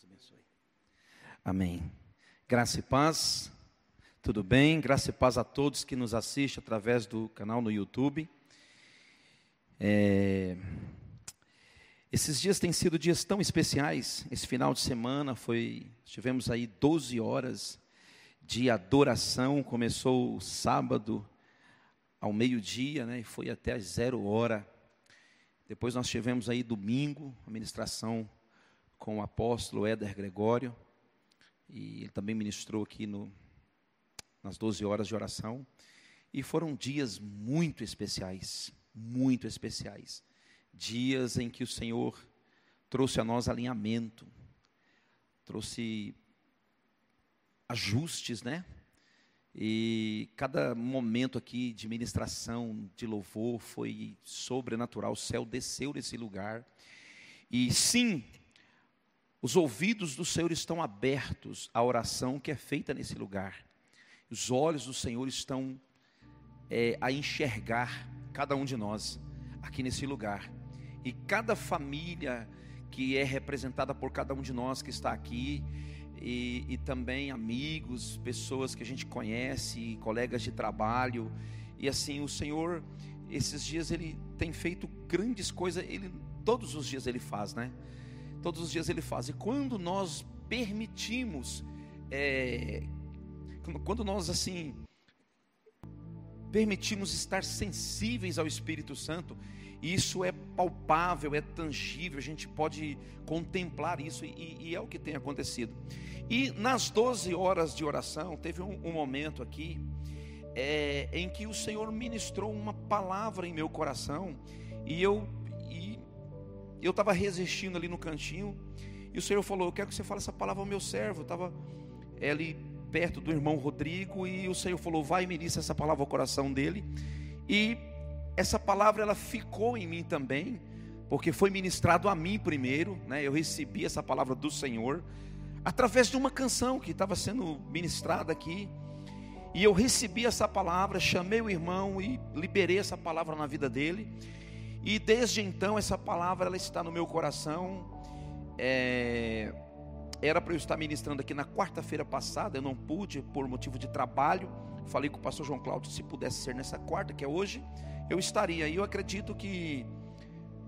Deus abençoe. Amém. Graça e paz. Tudo bem? Graça e paz a todos que nos assistem através do canal no YouTube. É... Esses dias têm sido dias tão especiais. Esse final de semana foi, tivemos aí 12 horas de adoração. Começou sábado ao meio-dia, né, e foi até às zero hora. Depois nós tivemos aí domingo a ministração com o apóstolo Éder Gregório, e ele também ministrou aqui no, nas 12 horas de oração. E foram dias muito especiais, muito especiais. Dias em que o Senhor trouxe a nós alinhamento, trouxe ajustes, né? E cada momento aqui de ministração, de louvor, foi sobrenatural. O céu desceu nesse lugar. E sim, os ouvidos do Senhor estão abertos à oração que é feita nesse lugar. Os olhos do Senhor estão é, a enxergar cada um de nós aqui nesse lugar. E cada família que é representada por cada um de nós que está aqui, e, e também amigos, pessoas que a gente conhece, colegas de trabalho. E assim, o Senhor, esses dias, Ele tem feito grandes coisas, Ele, todos os dias Ele faz, né? Todos os dias Ele faz. E quando nós permitimos, é, quando nós assim, permitimos estar sensíveis ao Espírito Santo, isso é palpável, é tangível, a gente pode contemplar isso e, e é o que tem acontecido. E nas 12 horas de oração, teve um, um momento aqui é, em que o Senhor ministrou uma palavra em meu coração e eu eu estava resistindo ali no cantinho e o Senhor falou: Eu quero que você fale essa palavra ao meu servo. Eu estava ali perto do irmão Rodrigo e o Senhor falou: Vai e ministra essa palavra ao coração dele. E essa palavra ela ficou em mim também, porque foi ministrado a mim primeiro, né? Eu recebi essa palavra do Senhor através de uma canção que estava sendo ministrada aqui. E eu recebi essa palavra, chamei o irmão e liberei essa palavra na vida dele. E desde então essa palavra ela está no meu coração. É, era para eu estar ministrando aqui na quarta-feira passada, eu não pude por motivo de trabalho. Falei com o pastor João Cláudio se pudesse ser nessa quarta, que é hoje, eu estaria. E eu acredito que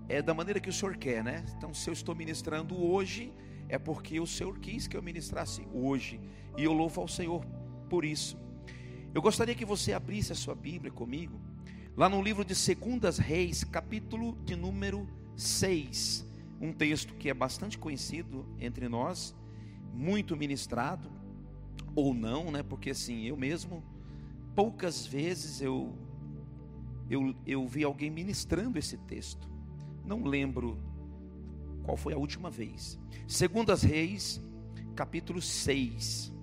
é da maneira que o Senhor quer, né? Então, se eu estou ministrando hoje, é porque o Senhor quis que eu ministrasse hoje, e eu louvo ao Senhor por isso. Eu gostaria que você abrisse a sua Bíblia comigo, lá no livro de Segundas Reis, capítulo de número 6, um texto que é bastante conhecido entre nós, muito ministrado, ou não, né? Porque assim, eu mesmo, poucas vezes eu, eu, eu vi alguém ministrando esse texto, não lembro qual foi a última vez? Segundas Reis, capítulo 6.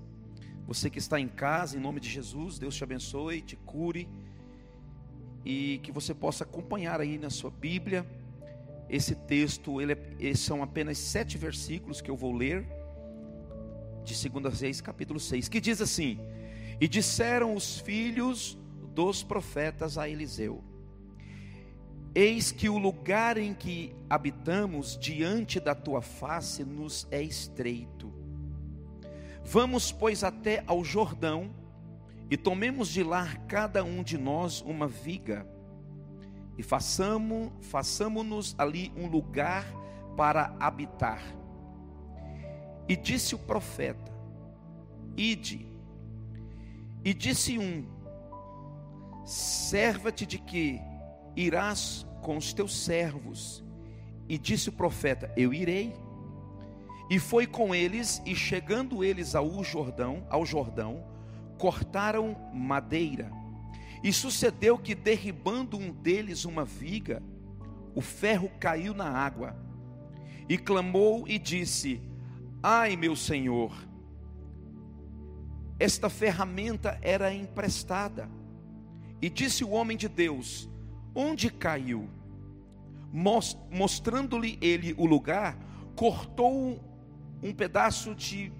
Você que está em casa, em nome de Jesus, Deus te abençoe, te cure e que você possa acompanhar aí na sua Bíblia esse texto. Ele é, são apenas sete versículos que eu vou ler de Segundas Reis, capítulo 6, que diz assim: E disseram os filhos dos profetas a Eliseu: Eis que o lugar em que habitamos diante da tua face nos é estreito. Vamos, pois, até ao Jordão e tomemos de lá cada um de nós uma viga e façamos, façamos-nos ali um lugar para habitar. E disse o profeta: Ide. E disse um: Serva-te de que irás com os teus servos. E disse o profeta: Eu irei. E foi com eles, e chegando eles ao Jordão, ao Jordão, cortaram madeira. E sucedeu que derribando um deles uma viga, o ferro caiu na água. E clamou e disse: Ai, meu senhor, esta ferramenta era emprestada. E disse o homem de Deus: onde caiu. Mostrando-lhe ele o lugar, cortou um pedaço de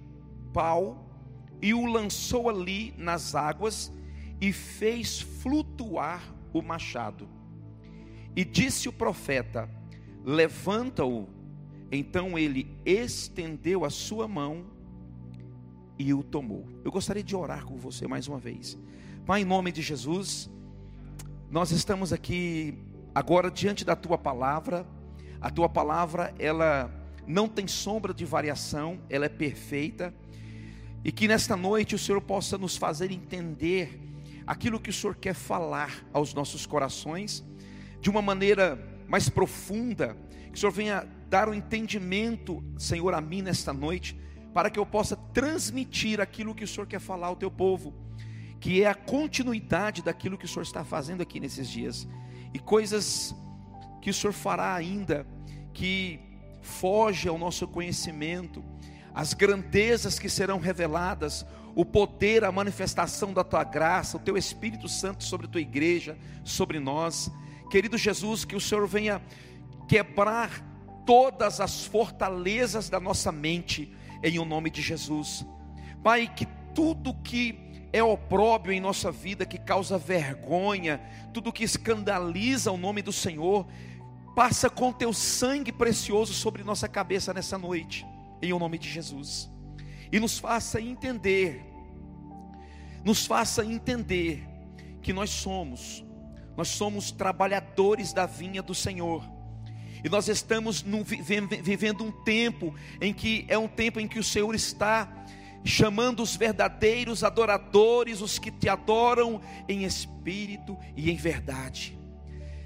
pau e o lançou ali nas águas e fez flutuar o machado. E disse o profeta: Levanta-o, Então ele estendeu a sua mão e o tomou. Eu gostaria de orar com você mais uma vez. Pai, em nome de Jesus, nós estamos aqui agora diante da tua palavra. A tua palavra, ela não tem sombra de variação, ela é perfeita. E que nesta noite o Senhor possa nos fazer entender aquilo que o Senhor quer falar aos nossos corações de uma maneira mais profunda, que o Senhor venha dar um entendimento, Senhor, a mim nesta noite, para que eu possa transmitir aquilo que o Senhor quer falar ao teu povo, que é a continuidade daquilo que o Senhor está fazendo aqui nesses dias, e coisas que o Senhor fará ainda, que foge ao nosso conhecimento, as grandezas que serão reveladas, o poder, a manifestação da tua graça, o teu Espírito Santo sobre a tua igreja, sobre nós. Querido Jesus, que o Senhor venha quebrar todas as fortalezas da nossa mente, em o nome de Jesus. Pai, que tudo que é opróbio em nossa vida, que causa vergonha, tudo que escandaliza o nome do Senhor, passa com teu sangue precioso sobre nossa cabeça nessa noite, em o nome de Jesus. E nos faça entender, nos faça entender que nós somos, nós somos trabalhadores da vinha do Senhor e nós estamos vivendo um tempo em que é um tempo em que o Senhor está chamando os verdadeiros adoradores, os que te adoram em espírito e em verdade.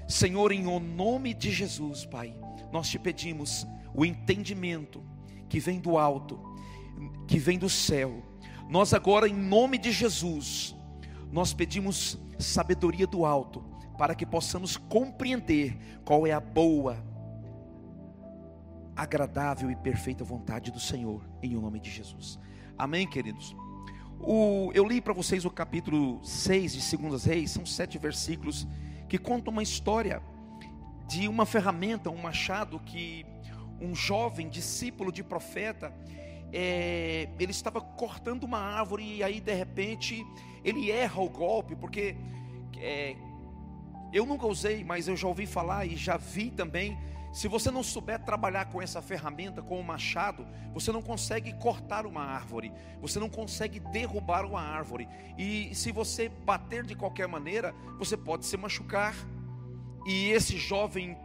Senhor, em o nome de Jesus, Pai, nós te pedimos o entendimento que vem do alto, que vem do céu. Nós agora, em nome de Jesus, nós pedimos sabedoria do alto, para que possamos compreender qual é a boa, agradável e perfeita vontade do Senhor, em o nome de Jesus. Amém, queridos? O, eu li para vocês o capítulo 6 de Segundas Reis, são sete versículos que contam uma história de uma ferramenta, um machado que um jovem discípulo de profeta, é, ele estava cortando uma árvore e aí de repente ele erra o golpe, porque é, eu nunca usei, mas eu já ouvi falar e já vi também se você não souber trabalhar com essa ferramenta, com o machado, você não consegue cortar uma árvore, você não consegue derrubar uma árvore. E se você bater de qualquer maneira, você pode se machucar. E esse jovem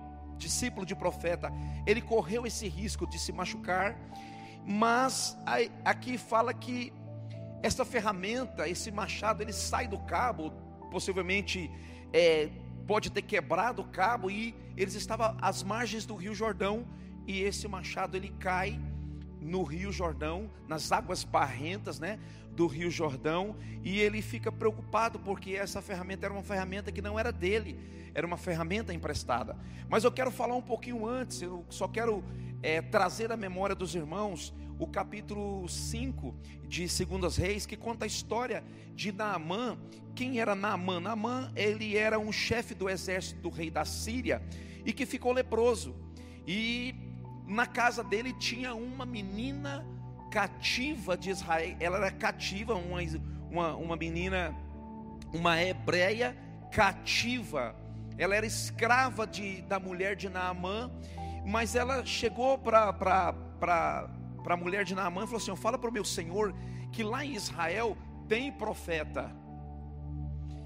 discípulo de profeta, ele correu esse risco de se machucar, mas aqui fala que essa ferramenta, esse machado, ele sai do cabo, possivelmente é, pode ter quebrado o cabo e eles estavam às margens do Rio Jordão e esse machado ele cai no Rio Jordão, nas águas barrentas, né, do Rio Jordão, e ele fica preocupado porque essa ferramenta era uma ferramenta que não era dele, era uma ferramenta emprestada. Mas eu quero falar um pouquinho antes, eu só quero é, trazer à memória dos irmãos o capítulo 5 de Segundas Reis, que conta a história de Naamã. Quem era Naamã? Naamã, ele era um chefe do exército do rei da Síria e que ficou leproso. E na casa dele tinha uma menina cativa de Israel. Ela era cativa, uma, uma, uma menina, uma hebreia cativa. Ela era escrava de, da mulher de Naamã, mas ela chegou para a mulher de Naamã e falou assim: Fala para o meu senhor que lá em Israel tem profeta.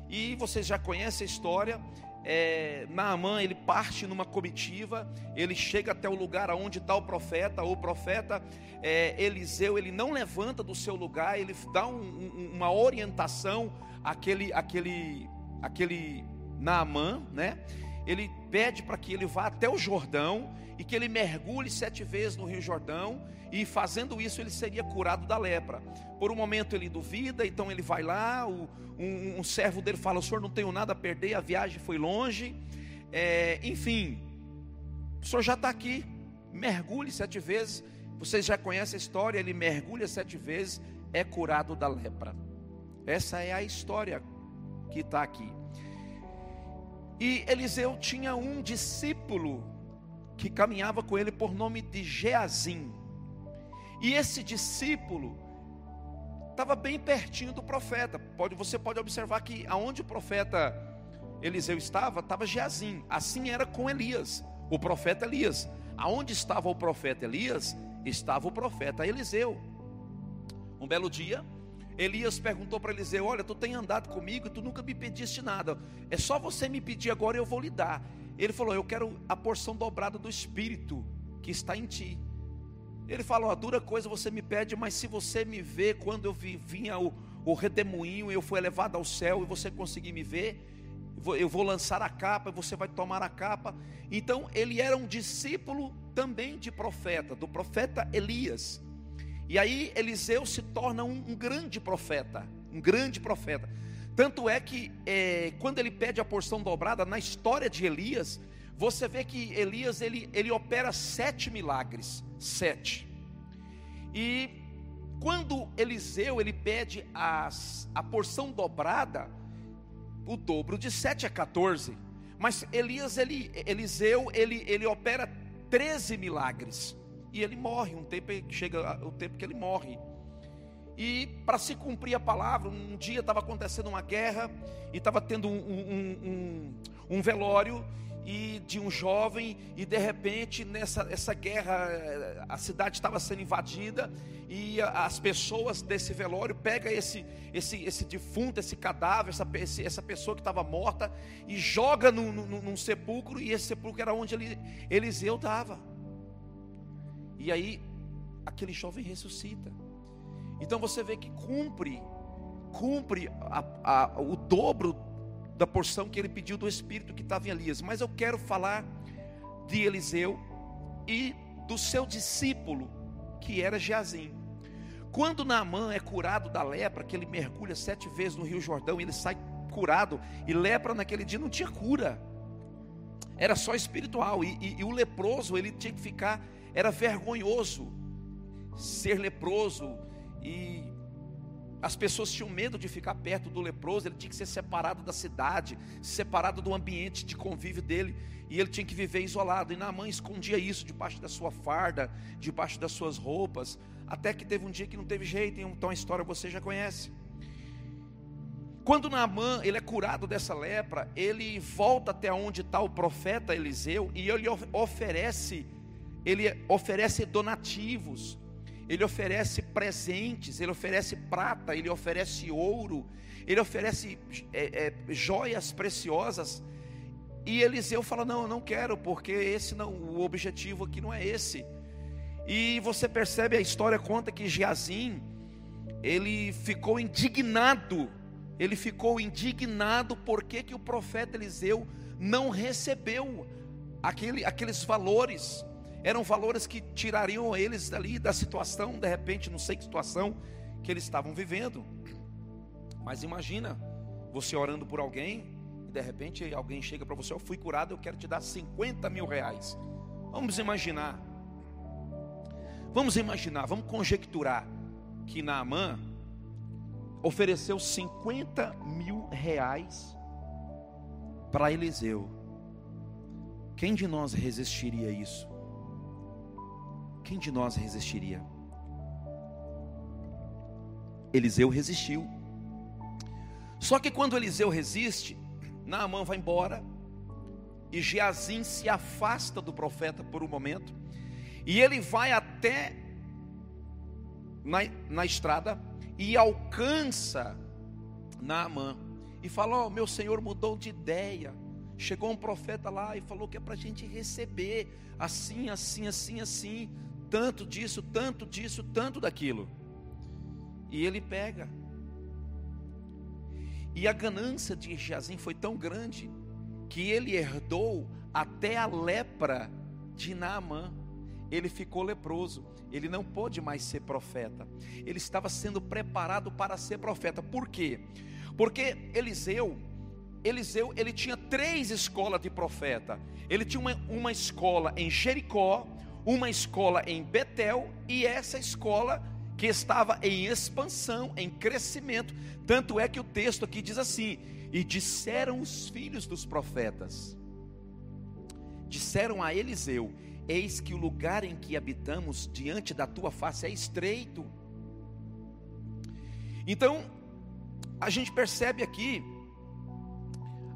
E vocês já conhecem a história. É, Naamã ele parte numa comitiva, ele chega até o lugar aonde está o profeta. O profeta é, Eliseu ele não levanta do seu lugar, ele dá um, um, uma orientação àquele, àquele, àquele Naamã, né? Ele pede para que ele vá até o Jordão e que ele mergulhe sete vezes no Rio Jordão e fazendo isso ele seria curado da lepra. Por um momento ele duvida, então ele vai lá, o, um, um, servo dele fala: O senhor não tem nada a perder, a viagem foi longe. É, enfim, o senhor já está aqui, mergulhe sete vezes. Vocês já conhecem a história, ele mergulha sete vezes, é curado da lepra. Essa é a história que está aqui. E Eliseu tinha um discípulo que caminhava com ele por nome de Geazim. E esse discípulo estava bem pertinho do profeta. Pode, você pode observar que aonde o profeta Eliseu estava, estava Geazim. Assim era com Elias, o profeta Elias. aonde estava o profeta Elias, estava o profeta Eliseu. Um belo dia, Elias perguntou para Eliseu: Olha, tu tem andado comigo e tu nunca me pediste nada. É só você me pedir agora e eu vou lhe dar. Ele falou: Eu quero a porção dobrada do Espírito que está em ti. Ele falou: A dura coisa você me pede, mas se você me vê quando eu vi, vinha o, o redemoinho, eu fui elevado ao céu e você conseguir me ver, eu vou lançar a capa, você vai tomar a capa. Então ele era um discípulo também de profeta, do profeta Elias. E aí Eliseu se torna um, um grande profeta, um grande profeta. Tanto é que é, quando ele pede a porção dobrada, na história de Elias, você vê que Elias ele, ele opera sete milagres, sete. E quando Eliseu ele pede as, a porção dobrada, o dobro de 7 a 14. Mas Elias, ele, Eliseu, ele, ele opera 13 milagres. E ele morre, um tempo chega o tempo que ele morre. E para se cumprir a palavra, um dia estava acontecendo uma guerra e estava tendo um, um, um, um velório e de um jovem e de repente nessa essa guerra a cidade estava sendo invadida e as pessoas desse velório pega esse esse esse defunto esse cadáver essa esse, essa pessoa que estava morta e joga num, num, num, sepulcro e esse sepulcro era onde ele, Eliseu estava e aí aquele jovem ressuscita então você vê que cumpre cumpre a, a, o dobro da porção que ele pediu do Espírito que estava em Elias. Mas eu quero falar de Eliseu e do seu discípulo, que era Geazim. Quando Naamã é curado da lepra, que ele mergulha sete vezes no Rio Jordão, ele sai curado, e lepra naquele dia não tinha cura, era só espiritual, e, e, e o leproso ele tinha que ficar, era vergonhoso ser leproso, e as pessoas tinham medo de ficar perto do leproso, ele tinha que ser separado da cidade, separado do ambiente de convívio dele, e ele tinha que viver isolado. E Naamã escondia isso debaixo da sua farda, debaixo das suas roupas, até que teve um dia que não teve jeito, então a história você já conhece. Quando Naamã ele é curado dessa lepra, ele volta até onde está o profeta Eliseu e ele oferece, ele oferece donativos ele oferece presentes, ele oferece prata, ele oferece ouro, ele oferece é, é, joias preciosas. E Eliseu fala: Não, eu não quero, porque esse não, o objetivo aqui não é esse. E você percebe a história conta que Geazim ele ficou indignado. Ele ficou indignado porque que o profeta Eliseu não recebeu aquele, aqueles valores eram valores que tirariam eles dali da situação, de repente, não sei que situação que eles estavam vivendo. Mas imagina, você orando por alguém, e de repente alguém chega para você, eu fui curado, eu quero te dar 50 mil reais. Vamos imaginar, vamos imaginar, vamos conjecturar que Naamã ofereceu 50 mil reais para Eliseu. Quem de nós resistiria a isso? Quem de nós resistiria? Eliseu resistiu. Só que quando Eliseu resiste, Naamã vai embora e Geazim se afasta do profeta por um momento e ele vai até na, na estrada e alcança Naamã e fala: oh, meu senhor mudou de ideia. Chegou um profeta lá e falou que é para a gente receber assim, assim, assim, assim tanto disso, tanto disso, tanto daquilo. E ele pega. E a ganância de Jazim foi tão grande que ele herdou até a lepra de Naamã. Ele ficou leproso, ele não pôde mais ser profeta. Ele estava sendo preparado para ser profeta. Por quê? Porque Eliseu, Eliseu, ele tinha três escolas de profeta. Ele tinha uma, uma escola em Jericó, uma escola em Betel e essa escola que estava em expansão, em crescimento. Tanto é que o texto aqui diz assim: E disseram os filhos dos profetas, disseram a Eliseu: Eis que o lugar em que habitamos diante da tua face é estreito. Então, a gente percebe aqui,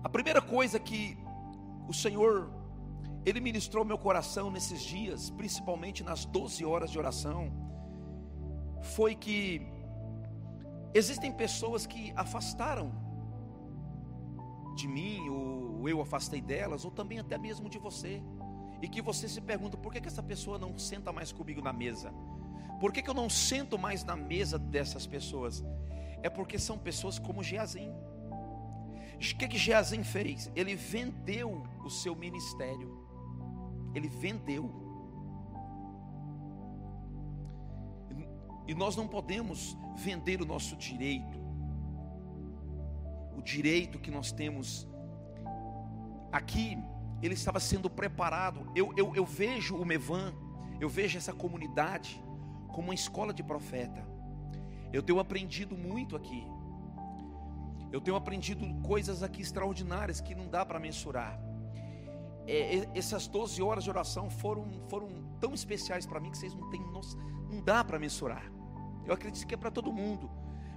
a primeira coisa que o Senhor ele ministrou meu coração nesses dias, principalmente nas 12 horas de oração, foi que existem pessoas que afastaram de mim, ou eu afastei delas, ou também até mesmo de você, e que você se pergunta: por que, que essa pessoa não senta mais comigo na mesa? Por que, que eu não sento mais na mesa dessas pessoas? É porque são pessoas como Geazim. O que, que Geazim fez? Ele vendeu o seu ministério. Ele vendeu. E nós não podemos vender o nosso direito. O direito que nós temos aqui, ele estava sendo preparado. Eu, eu, eu vejo o Mevan, eu vejo essa comunidade como uma escola de profeta. Eu tenho aprendido muito aqui. Eu tenho aprendido coisas aqui extraordinárias que não dá para mensurar. É, essas 12 horas de oração foram, foram tão especiais para mim que vocês não têm noção, não dá para mensurar. Eu acredito que é para todo mundo.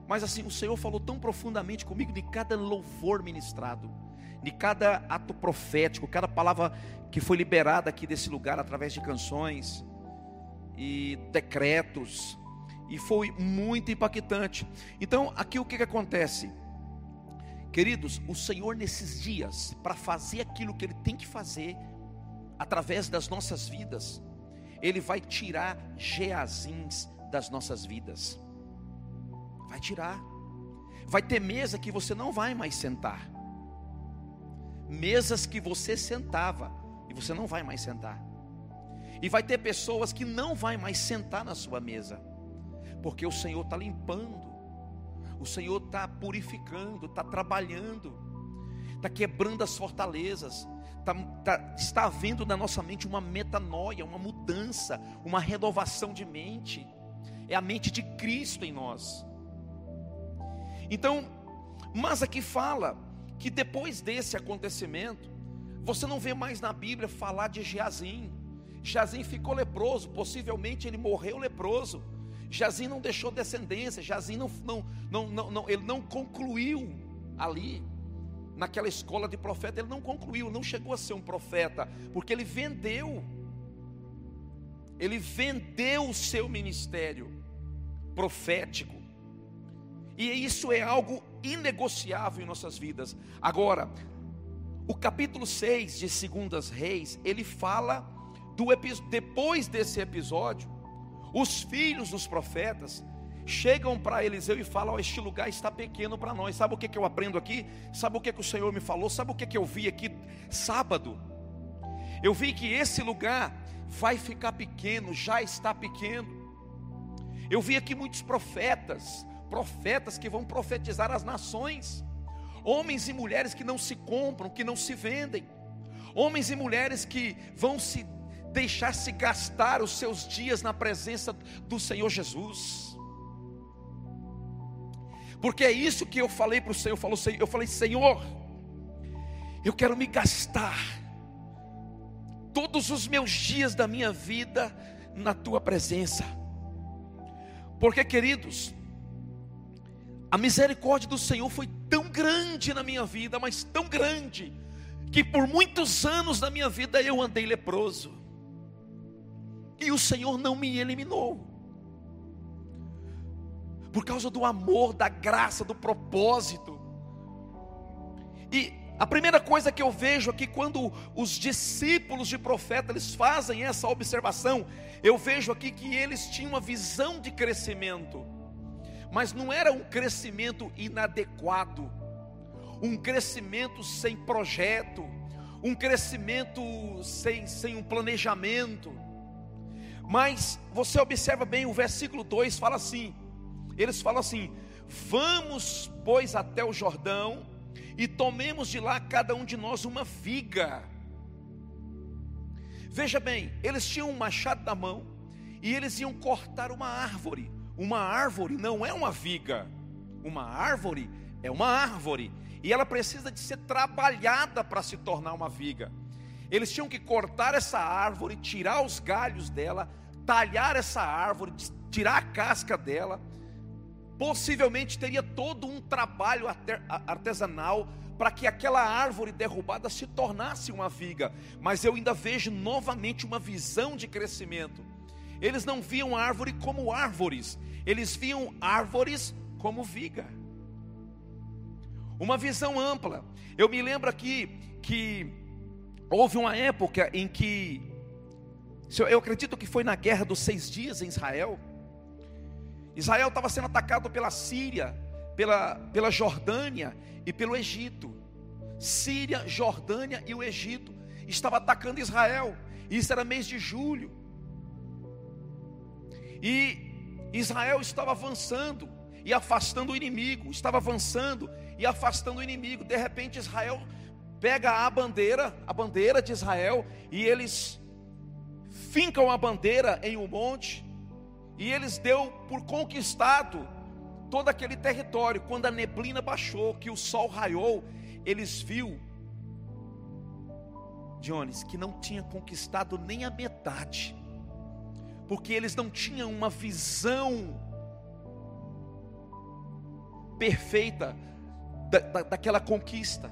Mas assim, o Senhor falou tão profundamente comigo de cada louvor ministrado, de cada ato profético, cada palavra que foi liberada aqui desse lugar através de canções e decretos, e foi muito impactante. Então, aqui o que, que acontece? Queridos, o Senhor nesses dias, para fazer aquilo que Ele tem que fazer, através das nossas vidas, Ele vai tirar geazins das nossas vidas. Vai tirar. Vai ter mesa que você não vai mais sentar. Mesas que você sentava e você não vai mais sentar. E vai ter pessoas que não vai mais sentar na sua mesa, porque o Senhor está limpando o Senhor está purificando, está trabalhando, está quebrando as fortalezas, tá, tá, está havendo na nossa mente uma metanoia, uma mudança, uma renovação de mente. É a mente de Cristo em nós. Então, mas aqui fala que depois desse acontecimento, você não vê mais na Bíblia falar de Geazim. Geazim ficou leproso, possivelmente ele morreu leproso. Jazim não deixou descendência, Jazim não, não, não, não, não, ele não concluiu ali, naquela escola de profeta, ele não concluiu, não chegou a ser um profeta, porque ele vendeu, ele vendeu o seu ministério profético, e isso é algo inegociável em nossas vidas. Agora, o capítulo 6 de Segundas Reis, ele fala do depois desse episódio, os filhos dos profetas chegam para Eliseu e falam: oh, Este lugar está pequeno para nós. Sabe o que, que eu aprendo aqui? Sabe o que, que o Senhor me falou? Sabe o que, que eu vi aqui sábado? Eu vi que esse lugar vai ficar pequeno, já está pequeno. Eu vi aqui muitos profetas, profetas que vão profetizar as nações, homens e mulheres que não se compram, que não se vendem, homens e mulheres que vão se deixar-se gastar os seus dias na presença do Senhor Jesus. Porque é isso que eu falei para o Senhor, eu falei, Senhor, eu quero me gastar todos os meus dias da minha vida na tua presença. Porque, queridos, a misericórdia do Senhor foi tão grande na minha vida, mas tão grande, que por muitos anos da minha vida eu andei leproso. E o Senhor não me eliminou. Por causa do amor, da graça, do propósito. E a primeira coisa que eu vejo aqui quando os discípulos de profeta eles fazem essa observação, eu vejo aqui que eles tinham uma visão de crescimento, mas não era um crescimento inadequado, um crescimento sem projeto, um crescimento sem, sem um planejamento. Mas você observa bem, o versículo 2 fala assim: eles falam assim: Vamos, pois, até o Jordão e tomemos de lá cada um de nós uma viga. Veja bem, eles tinham um machado na mão e eles iam cortar uma árvore. Uma árvore não é uma viga, uma árvore é uma árvore e ela precisa de ser trabalhada para se tornar uma viga. Eles tinham que cortar essa árvore, tirar os galhos dela, talhar essa árvore, tirar a casca dela, possivelmente teria todo um trabalho artesanal para que aquela árvore derrubada se tornasse uma viga, mas eu ainda vejo novamente uma visão de crescimento. Eles não viam árvore como árvores, eles viam árvores como viga. Uma visão ampla. Eu me lembro aqui que houve uma época em que, eu acredito que foi na guerra dos seis dias em Israel. Israel estava sendo atacado pela Síria, pela, pela Jordânia e pelo Egito. Síria, Jordânia e o Egito estavam atacando Israel. Isso era mês de julho. E Israel estava avançando e afastando o inimigo, estava avançando e afastando o inimigo. De repente Israel pega a bandeira, a bandeira de Israel, e eles fincam a bandeira em um monte, e eles deu por conquistado todo aquele território. Quando a neblina baixou, que o sol raiou, eles viu Jones que não tinha conquistado nem a metade porque eles não tinham uma visão perfeita da, da, daquela conquista.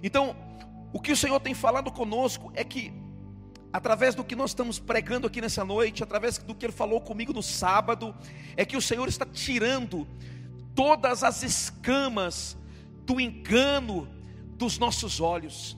Então, o que o Senhor tem falado conosco é que, através do que nós estamos pregando aqui nessa noite, através do que Ele falou comigo no sábado, é que o Senhor está tirando todas as escamas do engano dos nossos olhos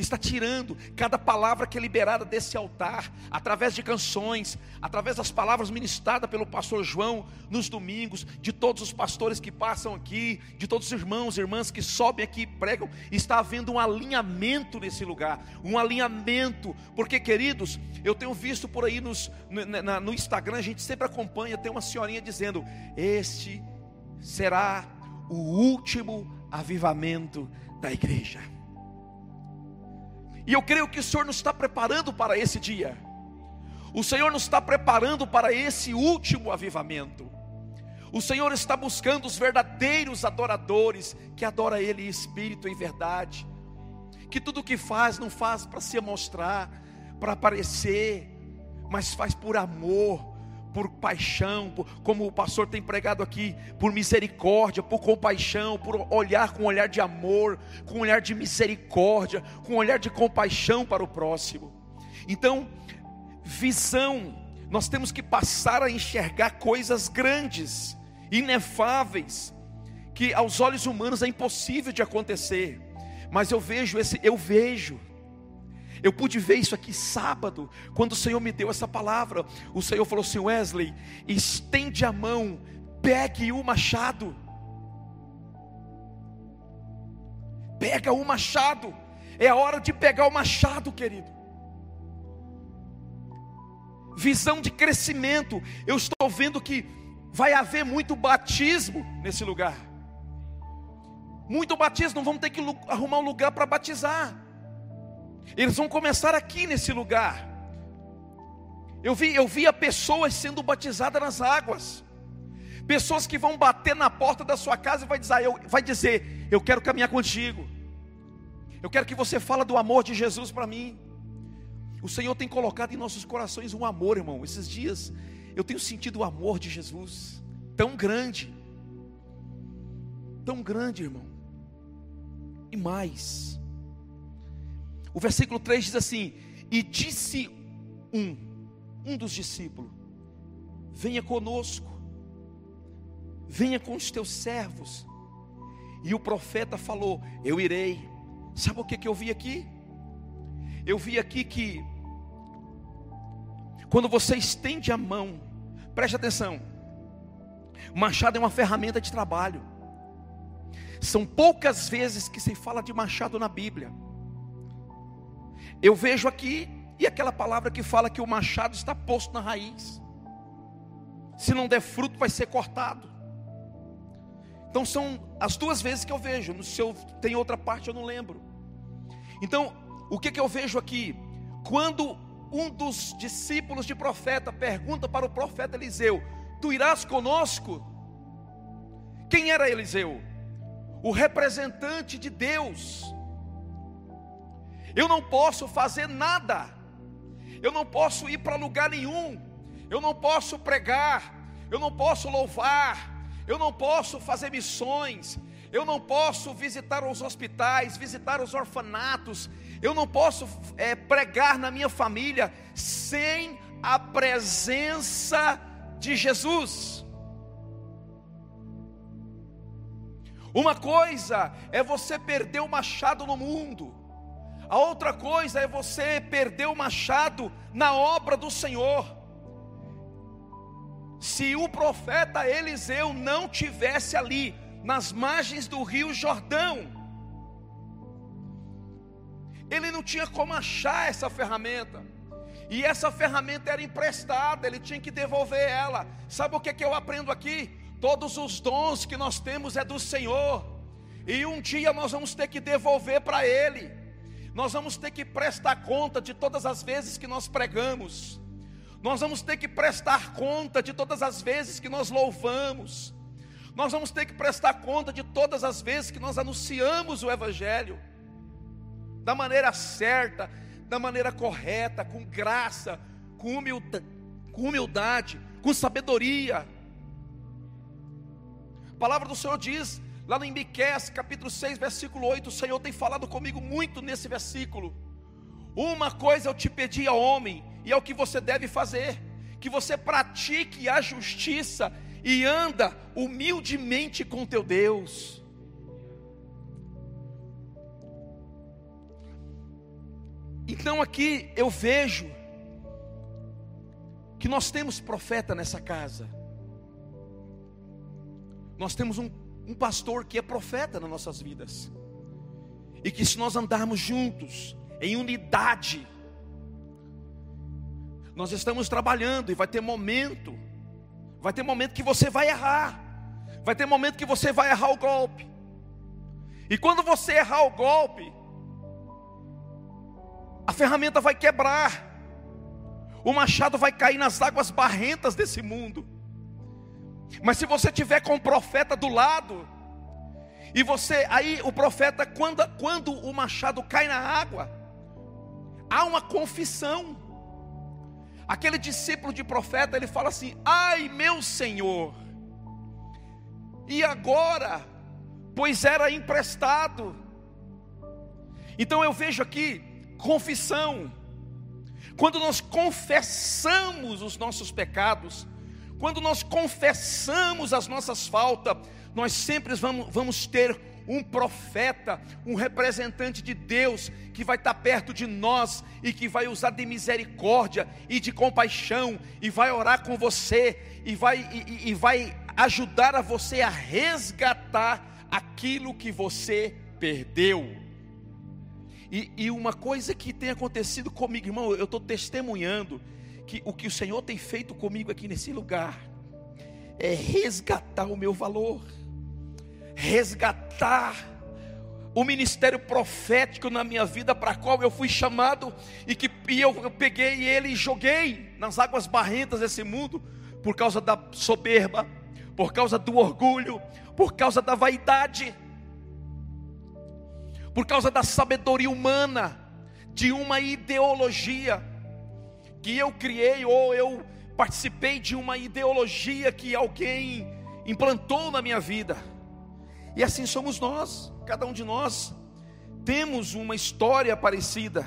está tirando cada palavra que é liberada desse altar, através de canções, através das palavras ministradas pelo pastor João nos domingos, de todos os pastores que passam aqui, de todos os irmãos e irmãs que sobem aqui e pregam, está havendo um alinhamento nesse lugar, um alinhamento, porque queridos, eu tenho visto por aí nos, no, no Instagram, a gente sempre acompanha, tem uma senhorinha dizendo: Este será o último avivamento da igreja. E eu creio que o Senhor nos está preparando para esse dia. O Senhor nos está preparando para esse último avivamento. O Senhor está buscando os verdadeiros adoradores que adoram Ele em espírito e verdade. Que tudo que faz não faz para se mostrar, para aparecer, mas faz por amor, por paixão, por, como o pastor tem pregado aqui, por misericórdia, por compaixão, por olhar com um olhar de amor, com um olhar de misericórdia, com um olhar de compaixão para o próximo. Então, visão, nós temos que passar a enxergar coisas grandes, inefáveis, que aos olhos humanos é impossível de acontecer. Mas eu vejo esse, eu vejo eu pude ver isso aqui sábado, quando o Senhor me deu essa palavra. O Senhor falou assim: Wesley, estende a mão, pegue o machado. Pega o machado, é a hora de pegar o machado, querido. Visão de crescimento, eu estou vendo que vai haver muito batismo nesse lugar. Muito batismo, vamos ter que arrumar um lugar para batizar. Eles vão começar aqui nesse lugar. Eu vi, eu via pessoas sendo batizadas nas águas. Pessoas que vão bater na porta da sua casa e vai dizer, eu, vai dizer, eu quero caminhar contigo. Eu quero que você fale do amor de Jesus para mim. O Senhor tem colocado em nossos corações um amor, irmão. Esses dias eu tenho sentido o amor de Jesus tão grande. Tão grande, irmão. E mais. O versículo 3 diz assim: E disse um, um dos discípulos: Venha conosco, venha com os teus servos. E o profeta falou: Eu irei. Sabe o que, que eu vi aqui? Eu vi aqui que, quando você estende a mão, preste atenção, machado é uma ferramenta de trabalho. São poucas vezes que se fala de machado na Bíblia. Eu vejo aqui, e aquela palavra que fala que o machado está posto na raiz. Se não der fruto, vai ser cortado. Então são as duas vezes que eu vejo. No seu tem outra parte eu não lembro. Então, o que que eu vejo aqui? Quando um dos discípulos de profeta pergunta para o profeta Eliseu: Tu irás conosco? Quem era Eliseu? O representante de Deus eu não posso fazer nada, eu não posso ir para lugar nenhum, eu não posso pregar, eu não posso louvar, eu não posso fazer missões, eu não posso visitar os hospitais, visitar os orfanatos, eu não posso é, pregar na minha família sem a presença de Jesus. Uma coisa é você perder o machado no mundo, a outra coisa é você perder o machado na obra do Senhor. Se o profeta Eliseu não tivesse ali, nas margens do rio Jordão, ele não tinha como achar essa ferramenta. E essa ferramenta era emprestada, ele tinha que devolver ela. Sabe o que, é que eu aprendo aqui? Todos os dons que nós temos é do Senhor. E um dia nós vamos ter que devolver para Ele. Nós vamos ter que prestar conta de todas as vezes que nós pregamos. Nós vamos ter que prestar conta de todas as vezes que nós louvamos. Nós vamos ter que prestar conta de todas as vezes que nós anunciamos o Evangelho, da maneira certa, da maneira correta, com graça, com humildade, com, humildade, com sabedoria. A palavra do Senhor diz, lá no Miqueias, capítulo 6, versículo 8, o Senhor tem falado comigo muito nesse versículo. Uma coisa eu te pedi ao homem, e é o que você deve fazer: que você pratique a justiça e anda humildemente com teu Deus. Então aqui eu vejo que nós temos profeta nessa casa. Nós temos um, um pastor que é profeta nas nossas vidas. E que se nós andarmos juntos, em unidade, nós estamos trabalhando e vai ter momento Vai ter momento que você vai errar. Vai ter momento que você vai errar o golpe. E quando você errar o golpe, a ferramenta vai quebrar. O machado vai cair nas águas barrentas desse mundo. Mas se você tiver com o profeta do lado, e você, aí o profeta, quando, quando o machado cai na água, há uma confissão. Aquele discípulo de profeta, ele fala assim: Ai, meu Senhor, e agora? Pois era emprestado. Então eu vejo aqui confissão. Quando nós confessamos os nossos pecados, quando nós confessamos as nossas faltas, nós sempre vamos, vamos ter um profeta, um representante de Deus que vai estar perto de nós e que vai usar de misericórdia e de compaixão e vai orar com você e vai, e, e vai ajudar a você a resgatar aquilo que você perdeu. E, e uma coisa que tem acontecido comigo, irmão, eu estou testemunhando que o que o Senhor tem feito comigo aqui nesse lugar é resgatar o meu valor resgatar o ministério profético na minha vida para qual eu fui chamado e que e eu, eu peguei ele e joguei nas águas barrentas desse mundo por causa da soberba, por causa do orgulho, por causa da vaidade, por causa da sabedoria humana, de uma ideologia que eu criei ou eu participei de uma ideologia que alguém implantou na minha vida. E assim somos nós, cada um de nós temos uma história parecida.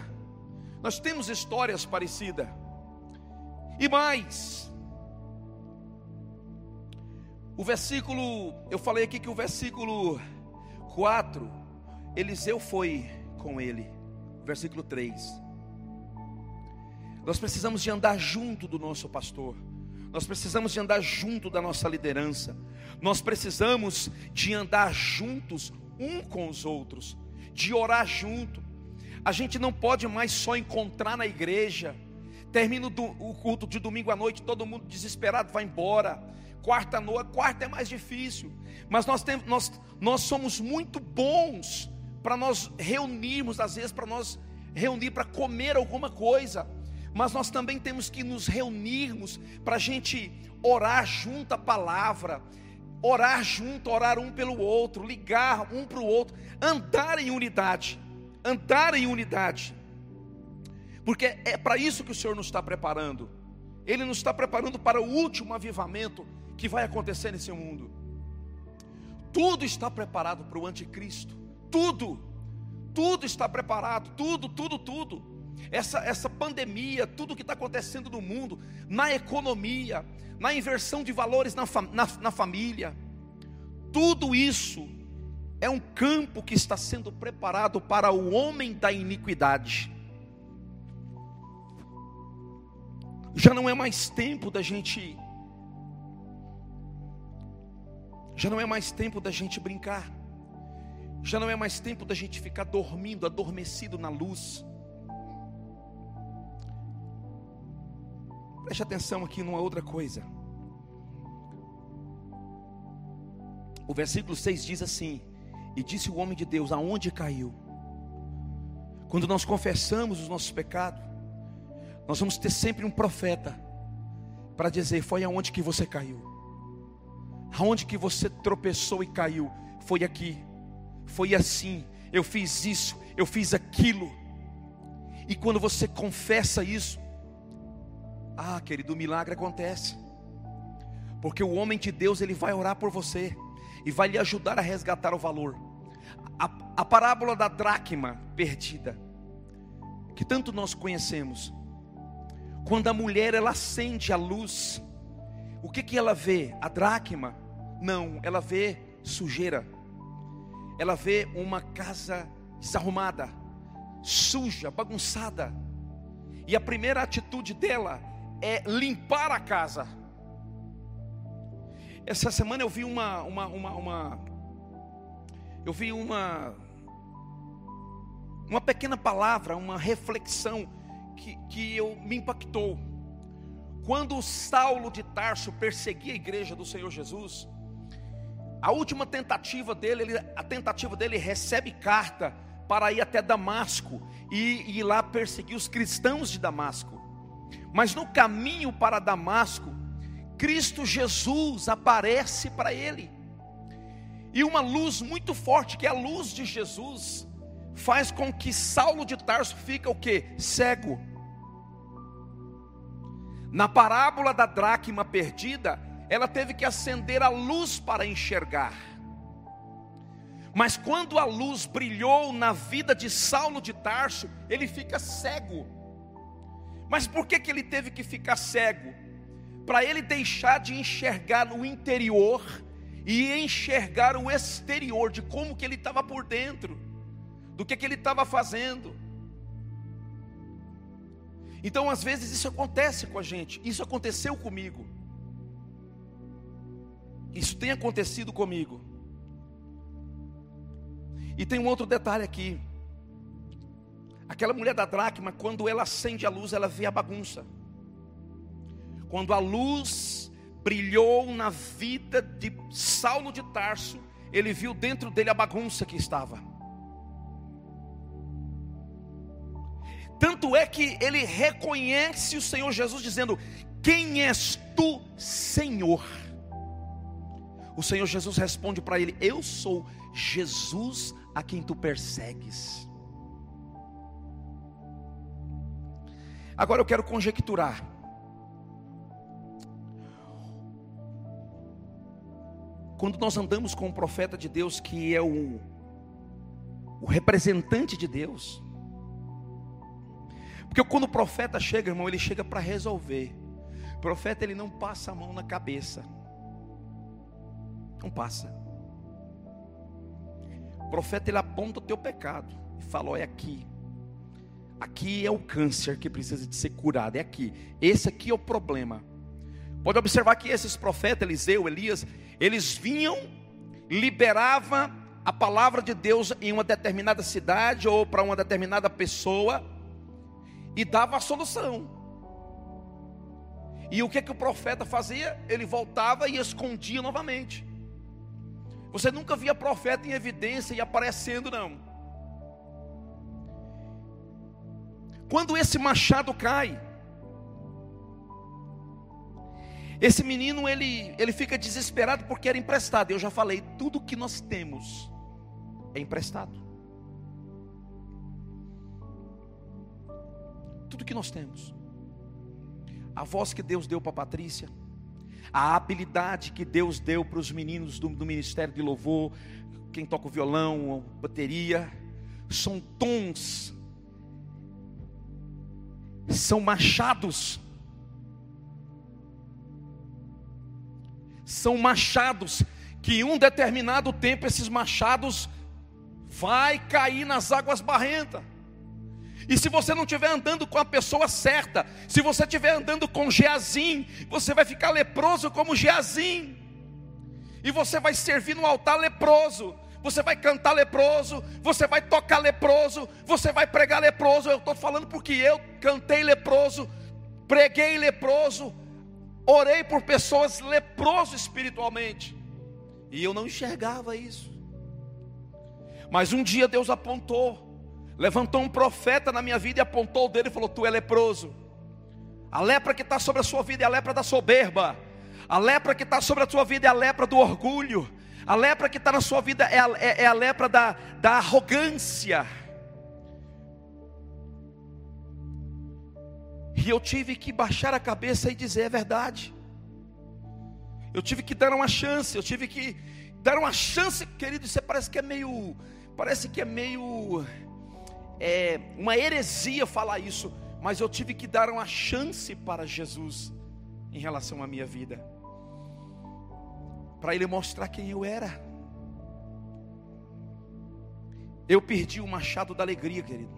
Nós temos histórias parecidas. E mais, o versículo, eu falei aqui que o versículo 4, Eliseu foi com ele. Versículo 3. Nós precisamos de andar junto do nosso pastor. Nós precisamos de andar junto da nossa liderança. Nós precisamos de andar juntos um com os outros, de orar junto. A gente não pode mais só encontrar na igreja. Termina o culto de domingo à noite, todo mundo desesperado vai embora. Quarta noite, quarta é mais difícil. Mas nós temos, nós, nós somos muito bons para nós reunirmos, às vezes para nós reunir para comer alguma coisa mas nós também temos que nos reunirmos para a gente orar junto a palavra, orar junto, orar um pelo outro, ligar um para o outro, andar em unidade, andar em unidade, porque é para isso que o Senhor nos está preparando, Ele nos está preparando para o último avivamento que vai acontecer nesse mundo. Tudo está preparado para o anticristo. Tudo. Tudo está preparado. Tudo, tudo, tudo. Essa, essa pandemia, tudo que está acontecendo no mundo, na economia, na inversão de valores na, na, na família, tudo isso é um campo que está sendo preparado para o homem da iniquidade. Já não é mais tempo da gente Já não é mais tempo da gente brincar. Já não é mais tempo da gente ficar dormindo, adormecido na luz. Preste atenção aqui numa outra coisa. O versículo 6 diz assim: E disse o homem de Deus: Aonde caiu? Quando nós confessamos os nossos pecados, nós vamos ter sempre um profeta para dizer: Foi aonde que você caiu? Aonde que você tropeçou e caiu? Foi aqui. Foi assim. Eu fiz isso, eu fiz aquilo. E quando você confessa isso, ah, querido, o milagre acontece. Porque o homem de Deus, ele vai orar por você e vai lhe ajudar a resgatar o valor. A, a parábola da dracma perdida, que tanto nós conhecemos. Quando a mulher ela acende a luz, o que que ela vê? A dracma não, ela vê sujeira. Ela vê uma casa desarrumada, suja, bagunçada. E a primeira atitude dela é limpar a casa. Essa semana eu vi uma, uma, uma, uma eu vi uma, uma pequena palavra, uma reflexão que, que eu, me impactou. Quando Saulo de Tarso perseguia a igreja do Senhor Jesus, a última tentativa dele, ele, a tentativa dele recebe carta para ir até Damasco e, ir lá perseguir os cristãos de Damasco. Mas no caminho para Damasco, Cristo Jesus aparece para ele. E uma luz muito forte, que é a luz de Jesus, faz com que Saulo de Tarso fica o que? Cego. Na parábola da dracma perdida, ela teve que acender a luz para enxergar. Mas quando a luz brilhou na vida de Saulo de Tarso, ele fica cego. Mas por que, que ele teve que ficar cego? Para ele deixar de enxergar o interior e enxergar o exterior, de como que ele estava por dentro, do que, que ele estava fazendo. Então, às vezes, isso acontece com a gente, isso aconteceu comigo. Isso tem acontecido comigo. E tem um outro detalhe aqui. Aquela mulher da dracma, quando ela acende a luz, ela vê a bagunça. Quando a luz brilhou na vida de Saulo de Tarso, ele viu dentro dele a bagunça que estava. Tanto é que ele reconhece o Senhor Jesus dizendo: Quem és tu, Senhor? O Senhor Jesus responde para ele: Eu sou Jesus a quem tu persegues. Agora eu quero conjecturar. Quando nós andamos com o profeta de Deus, que é o, o representante de Deus, porque quando o profeta chega, irmão, ele chega para resolver. O profeta ele não passa a mão na cabeça. Não passa. O profeta ele aponta o teu pecado e fala: olha aqui. Aqui é o câncer que precisa de ser curado, é aqui. Esse aqui é o problema. Pode observar que esses profetas, Eliseu, Elias, eles vinham, liberava a palavra de Deus em uma determinada cidade ou para uma determinada pessoa e dava a solução. E o que que o profeta fazia? Ele voltava e escondia novamente. Você nunca via profeta em evidência e aparecendo, não. Quando esse machado cai, esse menino ele, ele fica desesperado porque era emprestado. Eu já falei, tudo que nós temos é emprestado. Tudo que nós temos. A voz que Deus deu para Patrícia, a habilidade que Deus deu para os meninos do, do ministério de louvor, quem toca o violão, bateria, são tons, são machados, são machados que em um determinado tempo esses machados vai cair nas águas barrentas. E se você não estiver andando com a pessoa certa, se você estiver andando com Geazim, você vai ficar leproso como Geazim. E você vai servir no altar leproso. Você vai cantar leproso, você vai tocar leproso, você vai pregar leproso. Eu estou falando porque eu cantei leproso, preguei leproso, orei por pessoas leproso espiritualmente. E eu não enxergava isso. Mas um dia Deus apontou levantou um profeta na minha vida e apontou o dedo e falou: Tu é leproso. A lepra que está sobre a sua vida é a lepra da soberba. A lepra que está sobre a sua vida é a lepra do orgulho. A lepra que está na sua vida é a, é, é a lepra da, da arrogância. E eu tive que baixar a cabeça e dizer: É verdade. Eu tive que dar uma chance. Eu tive que dar uma chance, querido. Você parece que é meio. Parece que é meio é uma heresia falar isso, mas eu tive que dar uma chance para Jesus em relação à minha vida, para Ele mostrar quem eu era. Eu perdi o machado da alegria, querido.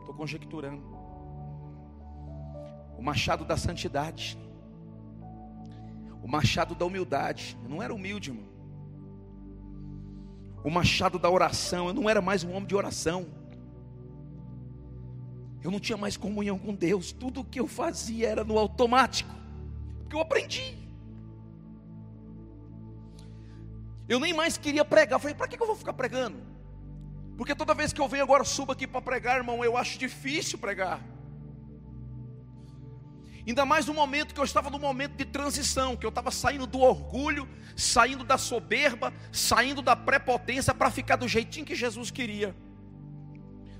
Estou conjecturando. O machado da santidade. O machado da humildade. Eu não era humilde, irmão. O machado da oração. Eu não era mais um homem de oração. Eu não tinha mais comunhão com Deus. Tudo o que eu fazia era no automático. Porque eu aprendi. Eu nem mais queria pregar. Eu falei, para que eu vou ficar pregando? Porque toda vez que eu venho agora, subo aqui para pregar, irmão, eu acho difícil pregar. Ainda mais no momento que eu estava no momento de transição, que eu estava saindo do orgulho, saindo da soberba, saindo da prepotência para ficar do jeitinho que Jesus queria.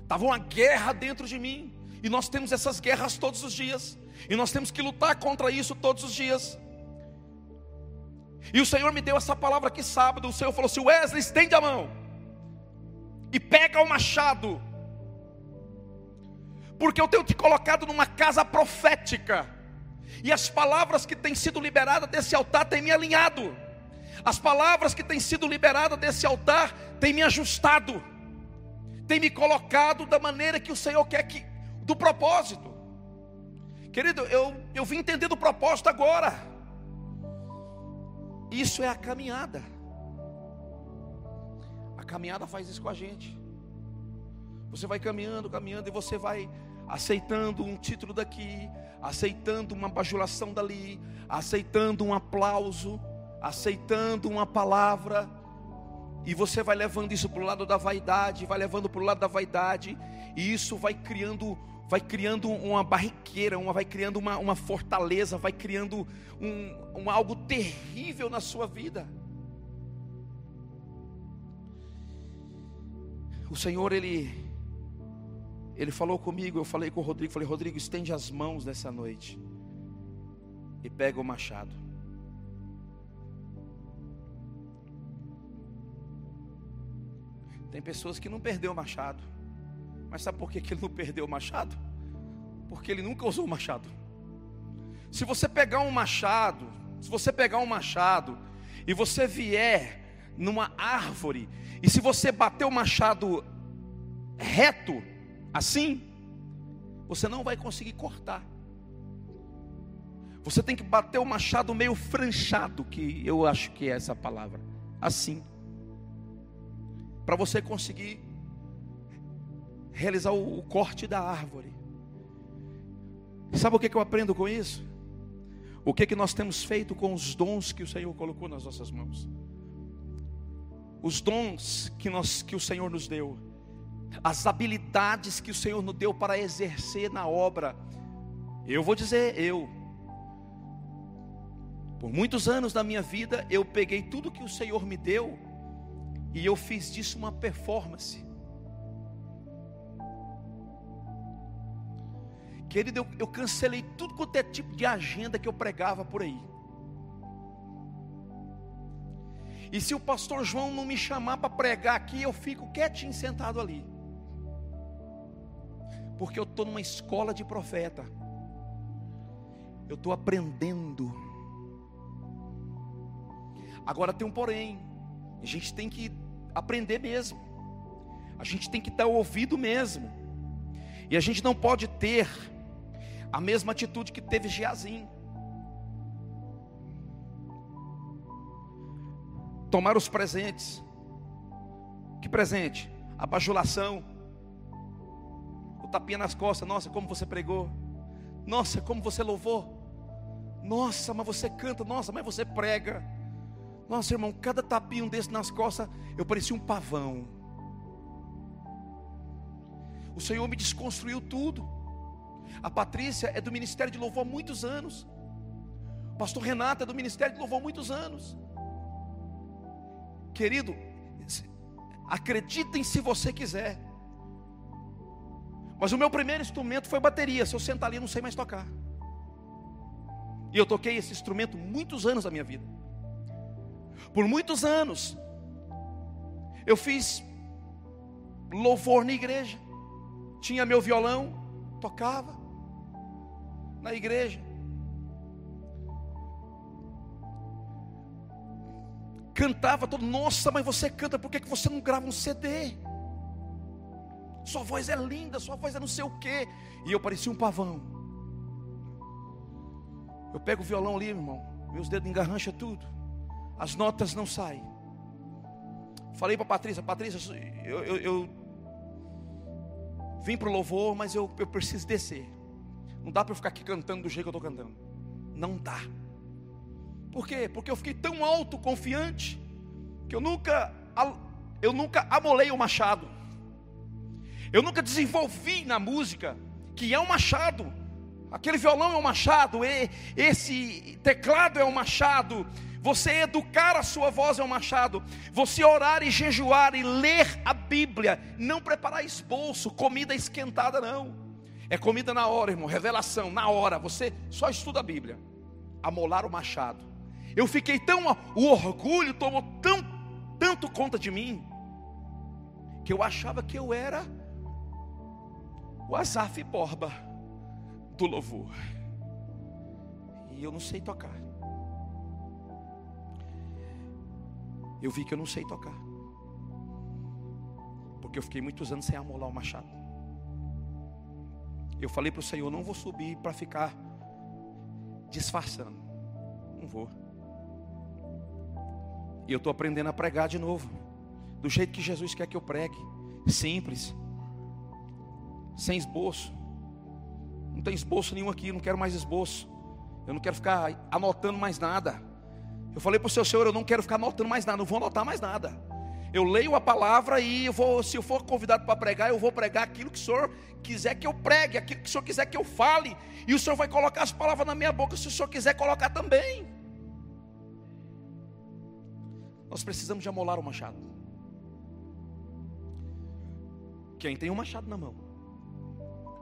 Estava uma guerra dentro de mim. E nós temos essas guerras todos os dias. E nós temos que lutar contra isso todos os dias. E o Senhor me deu essa palavra aqui sábado. O Senhor falou assim: Wesley, estende a mão. E pega o machado. Porque eu tenho te colocado numa casa profética. E as palavras que têm sido liberadas desse altar têm me alinhado. As palavras que têm sido liberadas desse altar têm me ajustado tem me colocado da maneira que o Senhor quer que, do propósito. Querido, eu, eu vim entender do propósito agora. Isso é a caminhada. A caminhada faz isso com a gente. Você vai caminhando, caminhando e você vai aceitando um título daqui, aceitando uma bajulação dali, aceitando um aplauso, aceitando uma palavra, e você vai levando isso para o lado da vaidade, vai levando para o lado da vaidade, e isso vai criando, vai criando uma barriqueira, uma, vai criando uma, uma fortaleza, vai criando um, um algo terrível na sua vida. O Senhor, Ele, Ele falou comigo, eu falei com o Rodrigo, falei, Rodrigo, estende as mãos nessa noite e pega o machado. Tem pessoas que não perdeu o machado. Mas sabe por que, ele não perdeu o machado? Porque ele nunca usou o machado. Se você pegar um machado, se você pegar um machado e você vier numa árvore, e se você bater o machado reto, assim, você não vai conseguir cortar. Você tem que bater o machado meio franchado, que eu acho que é essa palavra, assim para você conseguir realizar o, o, corte da árvore. Sabe o que, que eu aprendo com isso? O que, que nós temos feito com os dons que o Senhor colocou nas nossas mãos? Os dons que, nós, que o Senhor nos deu, as habilidades que o Senhor nos deu para exercer na obra. Eu vou dizer, eu, por muitos anos da minha vida, eu peguei tudo que o Senhor me deu e eu fiz disso uma performance. Querido, eu, eu cancelei tudo quanto é tipo de agenda que eu pregava por aí. E se o pastor João não me chamar para pregar aqui, eu fico quietinho sentado ali. Porque eu estou numa escola de profeta. Eu estou aprendendo. Agora tem um porém. A gente tem que aprender mesmo. A gente tem que dar ouvido mesmo. E a gente não pode ter a mesma atitude que teve Geazim. Tomar os presentes. Que presente? A bajulação. O tapinha nas costas. Nossa, como você pregou. Nossa, como você louvou. Nossa, mas você canta. Nossa, mas você prega. Nossa, irmão, cada tapinho desse nas costas, eu parecia um pavão. O Senhor me desconstruiu tudo. A Patrícia é do ministério de louvor há muitos anos. O pastor Renato é do ministério de louvor há muitos anos. Querido, acreditem se você quiser. Mas o meu primeiro instrumento foi bateria. Se eu sentar ali, eu não sei mais tocar. E eu toquei esse instrumento muitos anos da minha vida. Por muitos anos, eu fiz louvor na igreja. Tinha meu violão, tocava na igreja. Cantava todo, nossa, mas você canta, por que, que você não grava um CD? Sua voz é linda, sua voz é não sei o quê. E eu parecia um pavão. Eu pego o violão ali, irmão, meus dedos engarrancham tudo as notas não saem. Falei para Patrícia, Patrícia, eu, eu, eu vim para o louvor, mas eu, eu preciso descer. Não dá para eu ficar aqui cantando do jeito que eu estou cantando. Não dá. Por quê? Porque eu fiquei tão autoconfiante que eu nunca, eu nunca amolei o machado. Eu nunca desenvolvi na música que é um machado. Aquele violão é um machado, esse teclado é um machado, você educar a sua voz é um machado. Você orar e jejuar e ler a Bíblia. Não preparar esboço, comida esquentada, não. É comida na hora, irmão. Revelação, na hora. Você só estuda a Bíblia. Amolar o machado. Eu fiquei tão. O orgulho tomou tão, tanto conta de mim. Que eu achava que eu era o Azaf Borba do louvor. E eu não sei tocar. eu vi que eu não sei tocar. Porque eu fiquei muitos anos sem amolar o machado. Eu falei para o Senhor: não vou subir para ficar disfarçando. Não vou. E eu estou aprendendo a pregar de novo. Do jeito que Jesus quer que eu pregue. Simples. Sem esboço. Não tem esboço nenhum aqui. Não quero mais esboço. Eu não quero ficar anotando mais nada. Eu falei para o seu Senhor, eu não quero ficar anotando mais nada, não vou anotar mais nada. Eu leio a palavra e eu vou, se eu for convidado para pregar, eu vou pregar aquilo que o Senhor quiser que eu pregue, aquilo que o Senhor quiser que eu fale, e o Senhor vai colocar as palavras na minha boca, se o Senhor quiser colocar também. Nós precisamos de amolar o machado. Quem tem um machado na mão,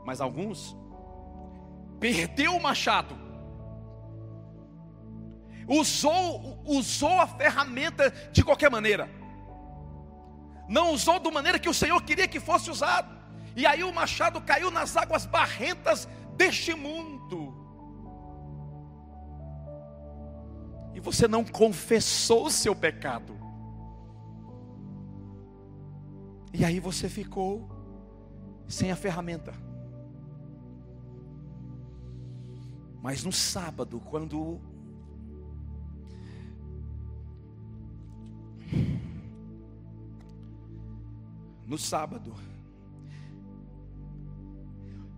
mas alguns perdeu o machado usou, usou a ferramenta de qualquer maneira, não usou da maneira que o Senhor queria que fosse usado, e aí o machado caiu nas águas barrentas deste mundo. E você não confessou o seu pecado. E aí você ficou sem a ferramenta. Mas no sábado, quando no sábado,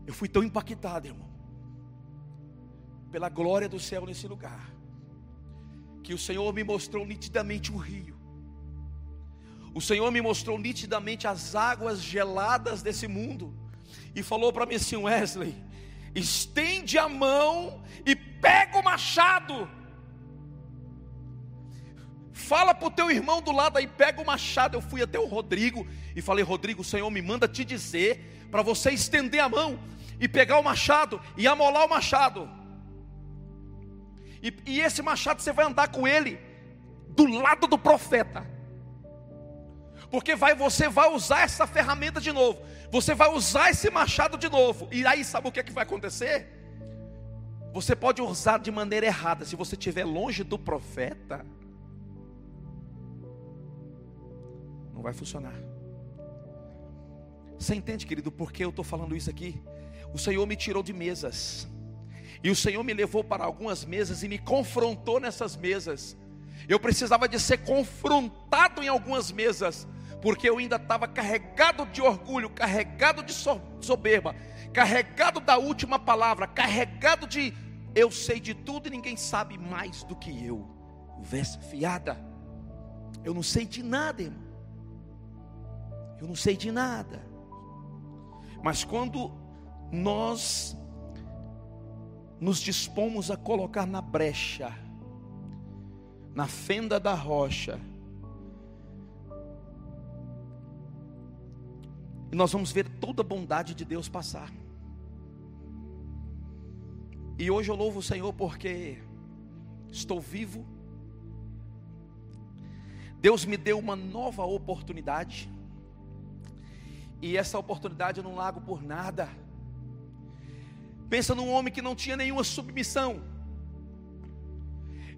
eu fui tão impactado, irmão, pela glória do céu nesse lugar, que o Senhor me mostrou nitidamente o rio, o Senhor me mostrou nitidamente as águas geladas desse mundo, e falou para mim assim: Wesley, estende a mão e pega o machado Fala para o teu irmão do lado aí, pega o machado. Eu fui até o Rodrigo e falei: Rodrigo, o Senhor me manda te dizer para você estender a mão e pegar o machado e amolar o machado. E, e esse machado você vai andar com ele do lado do profeta. Porque vai, você vai usar essa ferramenta de novo. Você vai usar esse machado de novo. E aí sabe o que, é que vai acontecer? Você pode usar de maneira errada. Se você estiver longe do profeta, não vai funcionar. Você entende, querido, por que eu estou falando isso aqui? O Senhor me tirou de mesas. E o Senhor me levou para algumas mesas e me confrontou nessas mesas. Eu precisava de ser confrontado em algumas mesas, porque eu ainda estava carregado de orgulho, carregado de soberba, carregado da última palavra, carregado de eu sei de tudo e ninguém sabe mais do que eu. Conversa fiada. Eu não sei de nada, irmão. Eu não sei de nada. Mas quando nós nos dispomos a colocar na brecha, na fenda da rocha, e nós vamos ver toda a bondade de Deus passar. E hoje eu louvo o Senhor porque estou vivo. Deus me deu uma nova oportunidade. E essa oportunidade eu não largo por nada. Pensa num homem que não tinha nenhuma submissão.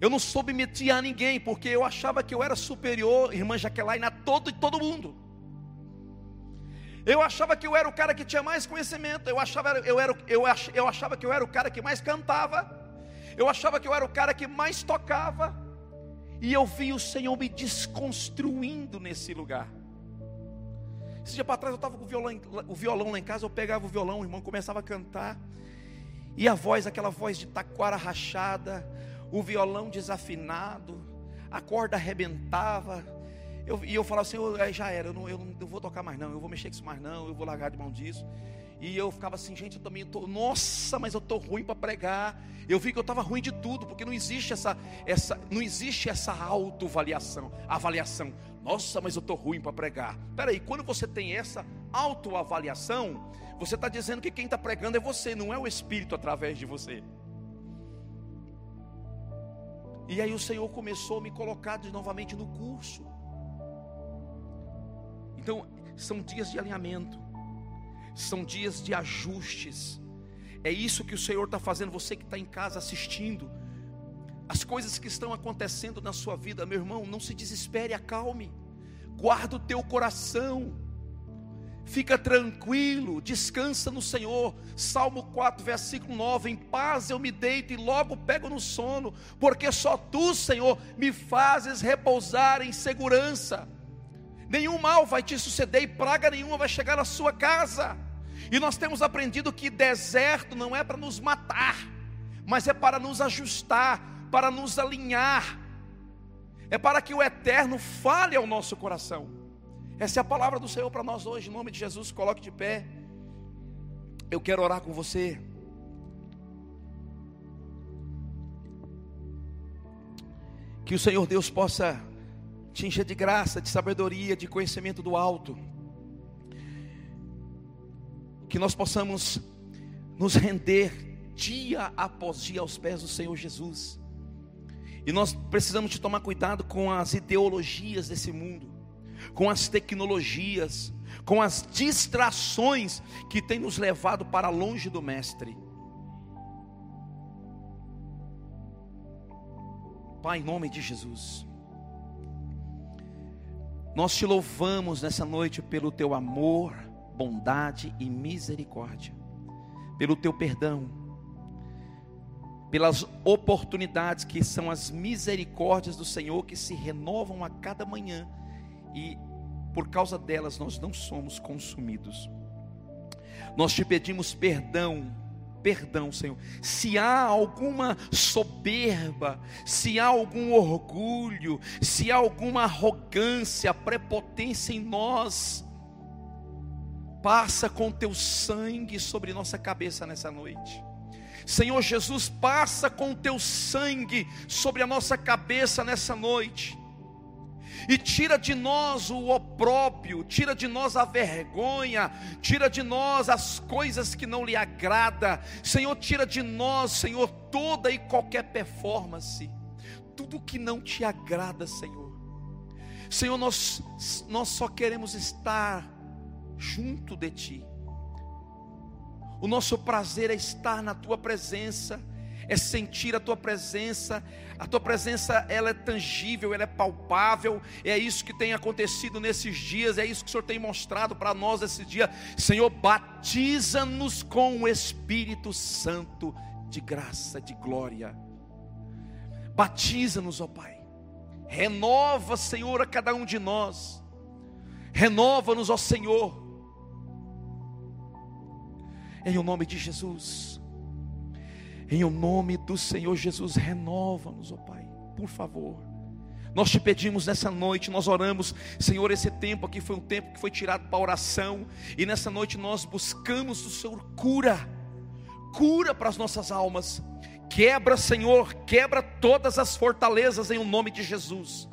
Eu não submetia a ninguém, porque eu achava que eu era superior, irmã Jaqueline, a todo e todo mundo. Eu achava que eu era o cara que tinha mais conhecimento. Eu achava, eu, era, eu, ach, eu achava que eu era o cara que mais cantava. Eu achava que eu era o cara que mais tocava. E eu vi o Senhor me desconstruindo nesse lugar. Esse dia para trás eu estava com o violão, o violão lá em casa. Eu pegava o violão, o irmão começava a cantar. E a voz, aquela voz de taquara rachada. O violão desafinado. A corda arrebentava eu, e eu falava assim, eu, já era, eu não, eu não vou tocar mais não, eu vou mexer com isso mais não, eu vou largar de mão disso. E eu ficava assim, gente, eu também estou, nossa, mas eu estou ruim para pregar. Eu vi que eu estava ruim de tudo, porque não existe essa, essa, não existe essa autoavaliação, avaliação. Nossa, mas eu estou ruim para pregar. Peraí, quando você tem essa autoavaliação, você está dizendo que quem está pregando é você, não é o Espírito através de você. E aí o Senhor começou a me colocar de novamente no curso. Então, são dias de alinhamento, são dias de ajustes. É isso que o Senhor está fazendo, você que está em casa assistindo. As coisas que estão acontecendo na sua vida, meu irmão, não se desespere, acalme, guarda o teu coração, fica tranquilo, descansa no Senhor. Salmo 4, versículo 9: Em paz eu me deito e logo pego no sono, porque só tu, Senhor, me fazes repousar em segurança nenhum mal vai te suceder e praga nenhuma vai chegar à sua casa. E nós temos aprendido que deserto não é para nos matar, mas é para nos ajustar, para nos alinhar, é para que o eterno fale ao nosso coração. Essa é a palavra do Senhor para nós hoje, em nome de Jesus, coloque de pé. Eu quero orar com você. Que o Senhor Deus possa te encher de graça, de sabedoria, de conhecimento do alto. Que nós possamos nos render dia após dia aos pés do Senhor Jesus. E nós precisamos de tomar cuidado com as ideologias desse mundo, com as tecnologias, com as distrações que têm nos levado para longe do Mestre. Pai, em nome de Jesus. Nós te louvamos nessa noite pelo teu amor, bondade e misericórdia, pelo teu perdão, pelas oportunidades que são as misericórdias do Senhor que se renovam a cada manhã e por causa delas nós não somos consumidos. Nós te pedimos perdão perdão, Senhor. Se há alguma soberba, se há algum orgulho, se há alguma arrogância, prepotência em nós, passa com teu sangue sobre nossa cabeça nessa noite. Senhor Jesus, passa com teu sangue sobre a nossa cabeça nessa noite e tira de nós o opróbio, tira de nós a vergonha, tira de nós as coisas que não lhe agrada. Senhor, tira de nós, Senhor, toda e qualquer performance. tudo que não te agrada, Senhor. Senhor, nós, nós só queremos estar junto de Ti. O nosso prazer é estar na Tua presença, é sentir a Tua presença. A Tua presença, ela é tangível, ela é palpável. É isso que tem acontecido nesses dias, é isso que o Senhor tem mostrado para nós esse dia. Senhor, batiza-nos com o Espírito Santo de graça, de glória. Batiza-nos, ó Pai. Renova, Senhor, a cada um de nós. Renova-nos, ó Senhor. Em o nome de Jesus. Em o nome do Senhor Jesus, renova-nos, ó Pai. Por favor. Nós te pedimos nessa noite, nós oramos, Senhor, esse tempo aqui foi um tempo que foi tirado para oração, e nessa noite nós buscamos o Senhor cura, cura para as nossas almas, Quebra, Senhor, quebra todas as fortalezas em o nome de Jesus.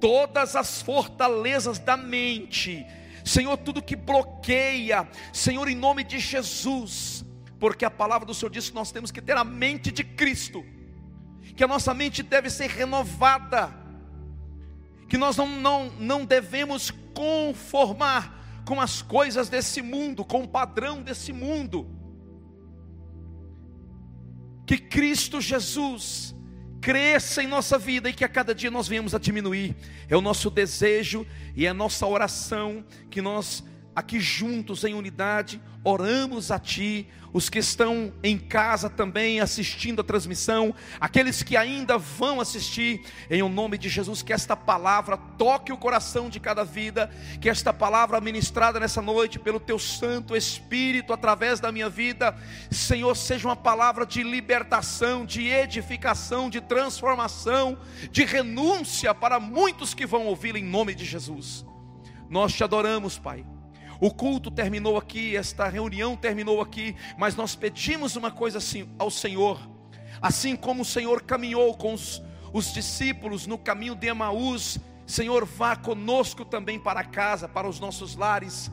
Todas as fortalezas da mente. Senhor, tudo que bloqueia, Senhor, em nome de Jesus. Porque a palavra do Senhor diz que nós temos que ter a mente de Cristo. Que a nossa mente deve ser renovada. Que nós não, não, não devemos conformar com as coisas desse mundo, com o padrão desse mundo que Cristo Jesus cresça em nossa vida e que a cada dia nós venhamos a diminuir. É o nosso desejo e é a nossa oração que nós aqui juntos em unidade oramos a Ti, os que estão em casa também assistindo a transmissão, aqueles que ainda vão assistir, em o nome de Jesus, que esta palavra toque o coração de cada vida, que esta palavra ministrada nessa noite pelo Teu Santo Espírito através da minha vida, Senhor, seja uma palavra de libertação, de edificação, de transformação, de renúncia para muitos que vão ouvir em nome de Jesus. Nós te adoramos, Pai. O culto terminou aqui, esta reunião terminou aqui, mas nós pedimos uma coisa assim ao Senhor, assim como o Senhor caminhou com os, os discípulos no caminho de Emaús, Senhor, vá conosco também para casa, para os nossos lares,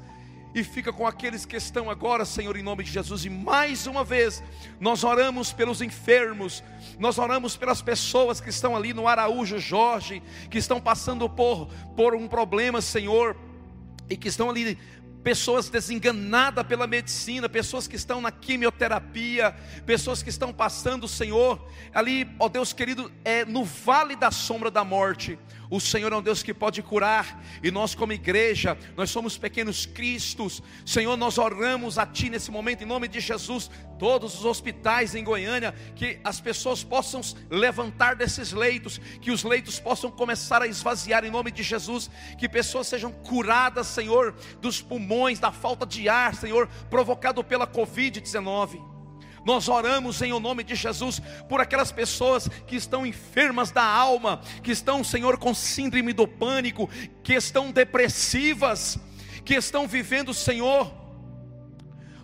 e fica com aqueles que estão agora, Senhor, em nome de Jesus. E mais uma vez, nós oramos pelos enfermos, nós oramos pelas pessoas que estão ali no Araújo Jorge, que estão passando por, por um problema, Senhor, e que estão ali pessoas desenganadas pela medicina, pessoas que estão na quimioterapia, pessoas que estão passando, Senhor, ali, ó Deus querido, é no vale da sombra da morte. O Senhor é um Deus que pode curar, e nós, como igreja, nós somos pequenos cristos. Senhor, nós oramos a Ti nesse momento, em nome de Jesus. Todos os hospitais em Goiânia, que as pessoas possam levantar desses leitos, que os leitos possam começar a esvaziar, em nome de Jesus. Que pessoas sejam curadas, Senhor, dos pulmões, da falta de ar, Senhor, provocado pela Covid-19. Nós oramos em o nome de Jesus por aquelas pessoas que estão enfermas da alma, que estão, Senhor, com síndrome do pânico, que estão depressivas, que estão vivendo, Senhor,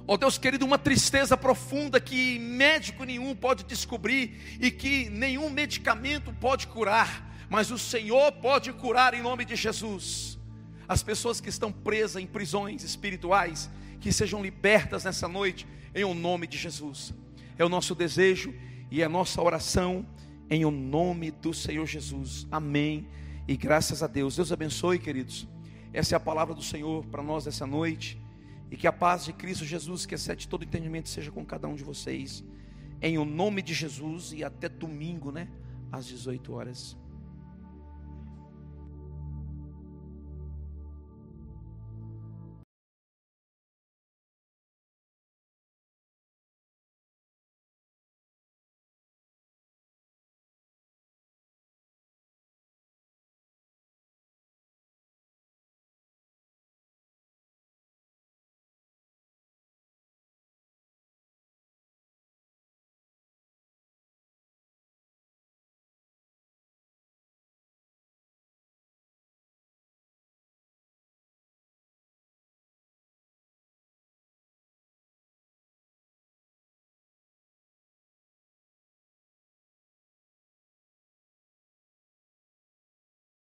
ó oh Deus querido, uma tristeza profunda que médico nenhum pode descobrir e que nenhum medicamento pode curar, mas o Senhor pode curar em nome de Jesus. As pessoas que estão presas em prisões espirituais, que sejam libertas nessa noite em o nome de Jesus. É o nosso desejo e é a nossa oração em o nome do Senhor Jesus. Amém. E graças a Deus. Deus abençoe, queridos. Essa é a palavra do Senhor para nós essa noite. E que a paz de Cristo Jesus, que excede todo entendimento, seja com cada um de vocês. Em o nome de Jesus e até domingo, né? Às 18 horas.